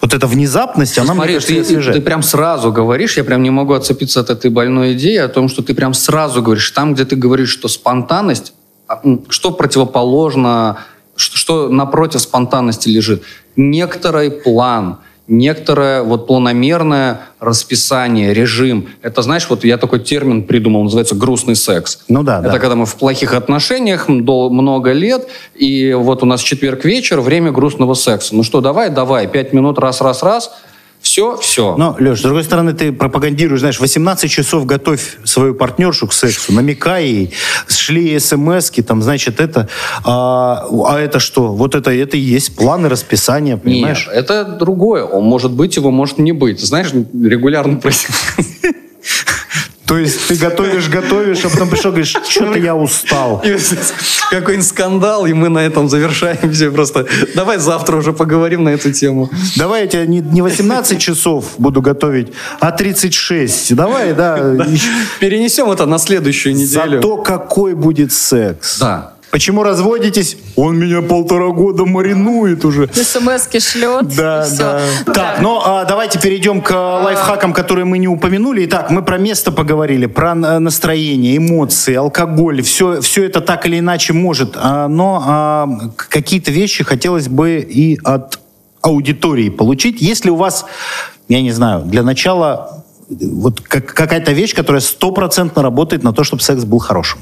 Speaker 2: Вот эта внезапность, она,
Speaker 4: Смотри,
Speaker 2: мне кажется,
Speaker 4: ты,
Speaker 2: освежает.
Speaker 4: ты прям сразу говоришь, я прям не могу отцепиться от этой больной идеи о том, что ты прям сразу говоришь, там, где ты говоришь, что спонтанность, а, что противоположно, что, что напротив спонтанности лежит? Некоторый план, некоторое вот планомерное расписание, режим. Это, знаешь, вот я такой термин придумал, называется грустный секс.
Speaker 2: Ну да,
Speaker 4: Это
Speaker 2: да.
Speaker 4: когда мы в плохих отношениях много лет, и вот у нас четверг вечер, время грустного секса. Ну что, давай, давай, пять минут, раз-раз-раз, все, все.
Speaker 2: Но, Леш, с другой стороны, ты пропагандируешь, знаешь, 18 часов готовь свою партнершу к сексу, намекай ей, шли смс там, значит, это... А, а это что? Вот это, это и есть планы, расписание, понимаешь?
Speaker 4: Нет, это другое. Он может быть, его может не быть. Знаешь, регулярно происходит.
Speaker 2: То есть ты готовишь, готовишь, а потом пришел, говоришь, что-то я устал.
Speaker 4: Какой-нибудь скандал, и мы на этом завершаем все. Просто давай завтра уже поговорим на эту тему.
Speaker 2: Давай я тебя не, не 18 часов буду готовить, а 36. Давай, да.
Speaker 4: Перенесем это на следующую неделю.
Speaker 2: Зато какой будет секс.
Speaker 4: Да.
Speaker 2: Почему разводитесь? Он меня полтора года маринует уже.
Speaker 3: СМСки шлет.
Speaker 2: Да, да. Так, ну а, давайте перейдем к а, лайфхакам, которые мы не упомянули. Итак, мы про место поговорили, про э, настроение, эмоции, алкоголь. Все, все это так или иначе может. А, но а, какие-то вещи хотелось бы и от аудитории получить. Если у вас, я не знаю, для начала э, вот как- какая-то вещь, которая стопроцентно работает на то, чтобы секс был хорошим.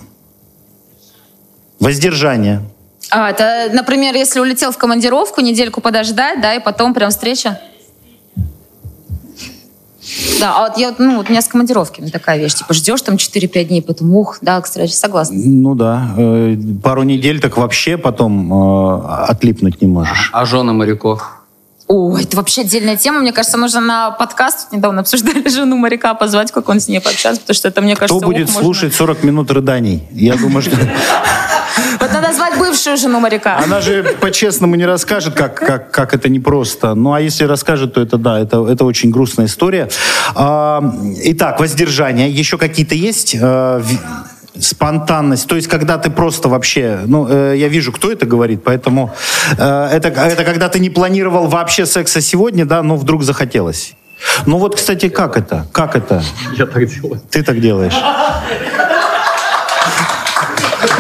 Speaker 2: Воздержание.
Speaker 3: А, это, например, если улетел в командировку, недельку подождать, да, и потом прям встреча. Да, а вот я, вот, ну, вот у меня с командировками такая вещь. Типа ждешь там 4-5 дней, потом ух, да, кстати, согласна.
Speaker 2: Ну да, э, пару недель так вообще потом э, отлипнуть не можешь.
Speaker 4: А жены моряков?
Speaker 3: Ой, это вообще отдельная тема. Мне кажется, нужно на подкаст, тут недавно обсуждали жену моряка, позвать, как он с ней пообщаться, потому что это, мне кажется,
Speaker 2: Кто будет
Speaker 3: ух, можно-
Speaker 2: слушать 40 минут рыданий? Я думаю, что
Speaker 3: Вот надо звать бывшую жену моряка.
Speaker 2: она же по-честному не расскажет, как, как, как это непросто. Ну, а если расскажет, то это да, это, это очень грустная история. А, итак, воздержание. Еще какие-то есть? ви- Спонтанность, то есть когда ты просто вообще, ну, э, я вижу, кто это говорит, поэтому э, это, это когда ты не планировал вообще секса сегодня, да, но вдруг захотелось. Ну вот, кстати, как это? Как это?
Speaker 4: Я так делаю.
Speaker 2: Ты так делаешь?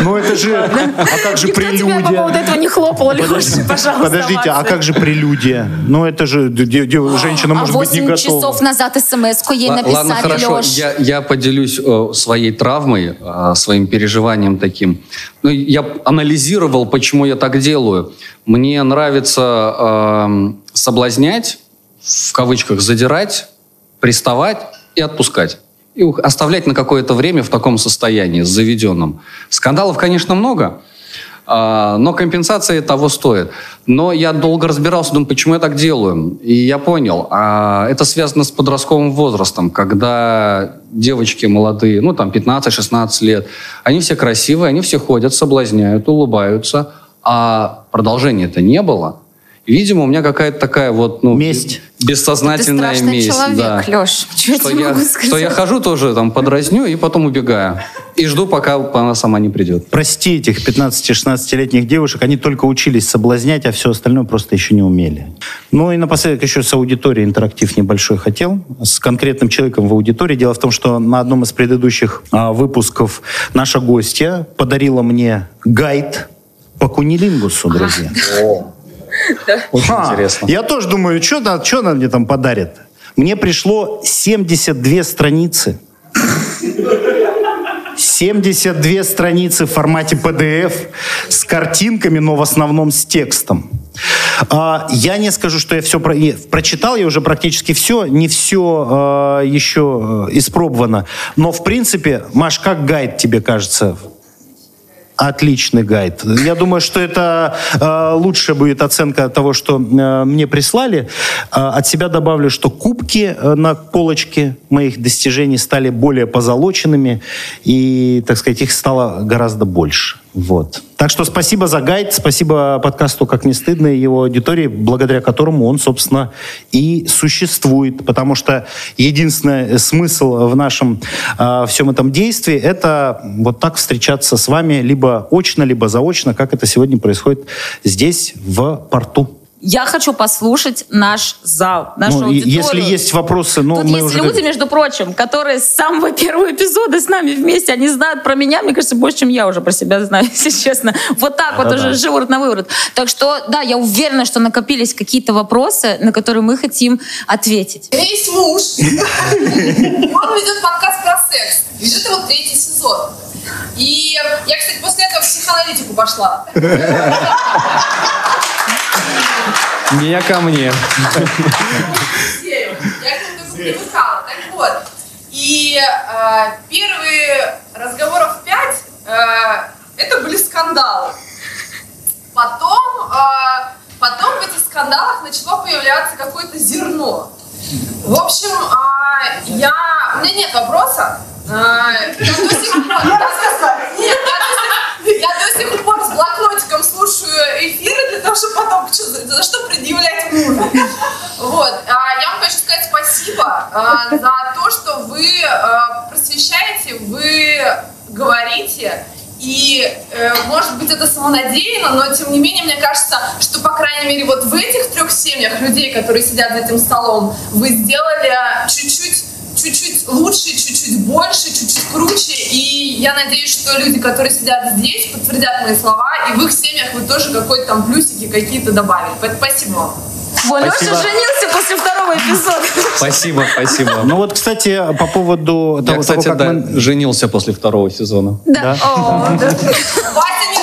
Speaker 2: Ну это же, а как же
Speaker 3: Никто тебя по
Speaker 2: прелюдия?
Speaker 3: поводу этого не хлопал, Леша, пожалуйста.
Speaker 2: Подождите, а как же прелюдия? Ну это же женщина
Speaker 3: А
Speaker 2: может быть не
Speaker 3: 8
Speaker 2: готова.
Speaker 3: часов назад смс-ку ей написали,
Speaker 4: Ладно, хорошо, я поделюсь э, своей травмой, э, своим переживанием таким. Ну, я анализировал, почему я так делаю. Мне нравится эм, соблазнять, в кавычках задирать, приставать и отпускать. И оставлять на какое-то время в таком состоянии, заведенном. Скандалов, конечно, много, а, но компенсация того стоит. Но я долго разбирался, думаю, почему я так делаю. И я понял, а это связано с подростковым возрастом, когда девочки молодые, ну там 15-16 лет, они все красивые, они все ходят, соблазняют, улыбаются, а продолжения-то не было. Видимо, у меня какая-то такая вот, ну,
Speaker 2: Месть.
Speaker 4: бессознательная
Speaker 3: Ты
Speaker 4: месть.
Speaker 3: человек,
Speaker 4: да.
Speaker 3: Леш. Что я
Speaker 4: Что я,
Speaker 3: могу
Speaker 4: что я хожу тоже там подразню и потом убегаю. И жду, пока она сама не придет.
Speaker 2: Прости этих 15-16-летних девушек, они только учились соблазнять, а все остальное просто еще не умели. Ну и напоследок еще с аудиторией интерактив небольшой хотел. С конкретным человеком в аудитории. Дело в том, что на одном из предыдущих а, выпусков наша гостья подарила мне гайд по кунилингусу, друзья.
Speaker 4: Очень
Speaker 2: А,
Speaker 4: интересно.
Speaker 2: Я тоже думаю, что она, мне там подарит? Мне пришло 72 страницы. 72 страницы в формате PDF с картинками, но в основном с текстом. А, я не скажу, что я все про... прочитал, я уже практически все, не все еще э, испробовано. Но, в принципе, Маш, как гайд тебе кажется? Отличный гайд. Я думаю, что это э, лучшая будет оценка того, что э, мне прислали. Э, от себя добавлю, что кубки э, на полочке моих достижений стали более позолоченными, и, так сказать, их стало гораздо больше. Вот. Так что спасибо за гайд, спасибо подкасту «Как не стыдно» и его аудитории, благодаря которому он, собственно, и существует. Потому что единственный смысл в нашем э, всем этом действии – это вот так встречаться с вами либо очно, либо заочно, как это сегодня происходит здесь, в порту.
Speaker 3: Я хочу послушать наш зал, нашу
Speaker 2: Ну,
Speaker 3: аудиторию.
Speaker 2: если есть вопросы, ну,
Speaker 3: Тут
Speaker 2: мы
Speaker 3: есть
Speaker 2: уже...
Speaker 3: люди, между прочим, которые с самого первого эпизода с нами вместе, они знают про меня, мне кажется, больше, чем я уже про себя знаю, если честно. Вот так вот
Speaker 2: Да-да.
Speaker 3: уже живут на выворот. Так что, да, я уверена, что накопились какие-то вопросы, на которые мы хотим ответить.
Speaker 1: Есть муж. Он ведет подкаст про секс. Ведет его третий сезон. И я, кстати, после этого в психоаналитику пошла.
Speaker 4: Не ко мне.
Speaker 1: Я к только привыкала. Так вот. И э, первые разговоров пять э, это были скандалы. Потом, э, потом в этих скандалах начало появляться какое-то зерно. В общем, а, я... У меня нет вопроса. А, Я до сих пор... Я до сих- пор с блокнотиком слушаю эфиры для того, чтобы потом за что предъявлять мужу. Вот. А, Я вам хочу сказать спасибо а, за то, что вы а, просвещаете, вы говорите, и, э, может быть, это самонадеянно, но, тем не менее, мне кажется, что, по крайней мере, вот в этих трех семьях людей, которые сидят за этим столом, вы сделали чуть-чуть чуть-чуть лучше, чуть-чуть больше, чуть-чуть круче. И я надеюсь, что люди, которые сидят здесь, подтвердят мои слова, и в их семьях вы тоже какой-то там плюсики какие-то добавили. Поэтому спасибо вам.
Speaker 3: Леша
Speaker 4: Спасибо.
Speaker 3: женился после второго эпизода.
Speaker 4: Спасибо, спасибо.
Speaker 2: Ну вот, кстати, по поводу
Speaker 4: Я,
Speaker 2: того,
Speaker 4: кстати,
Speaker 2: того, как
Speaker 4: да,
Speaker 2: мы...
Speaker 4: женился после второго сезона.
Speaker 3: Да. О, да.
Speaker 1: Вася не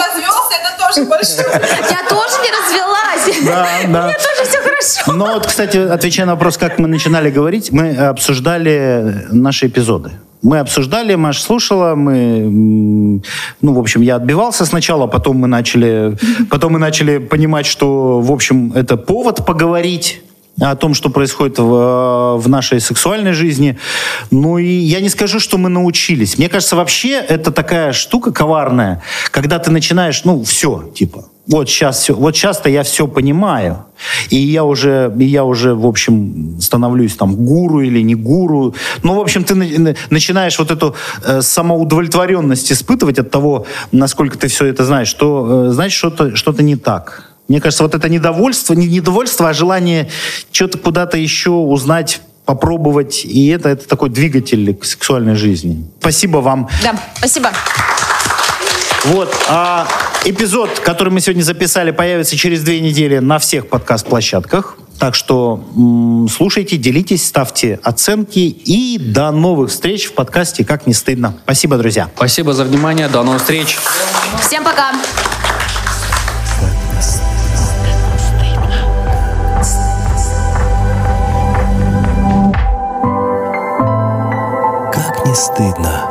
Speaker 1: тоже большое.
Speaker 3: Я тоже не развелась.
Speaker 2: Да, да.
Speaker 3: Мне тоже все хорошо.
Speaker 2: Но вот, кстати, отвечая на вопрос, как мы начинали говорить, мы обсуждали наши эпизоды. Мы обсуждали, Маш слушала, мы, ну, в общем, я отбивался сначала, потом мы начали, потом мы начали понимать, что, в общем, это повод поговорить о том, что происходит в, в нашей сексуальной жизни. Ну и я не скажу, что мы научились. Мне кажется, вообще это такая штука коварная, когда ты начинаешь, ну, все, типа, вот сейчас все, вот сейчас-то я все понимаю, и я уже, и я уже, в общем, становлюсь там гуру или не гуру. Ну, в общем, ты на, начинаешь вот эту э, самоудовлетворенность испытывать от того, насколько ты все это знаешь, что э, значит что-то что не так. Мне кажется, вот это недовольство, не недовольство, а желание что-то куда-то еще узнать попробовать, и это, это такой двигатель к сексуальной жизни. Спасибо вам.
Speaker 3: Да, спасибо.
Speaker 2: Вот. А эпизод, который мы сегодня записали, появится через две недели на всех подкаст-площадках. Так что м- слушайте, делитесь, ставьте оценки. И до новых встреч в подкасте «Как не стыдно». Спасибо, друзья.
Speaker 4: Спасибо за внимание. До новых встреч.
Speaker 3: Всем пока.
Speaker 5: Стыдно.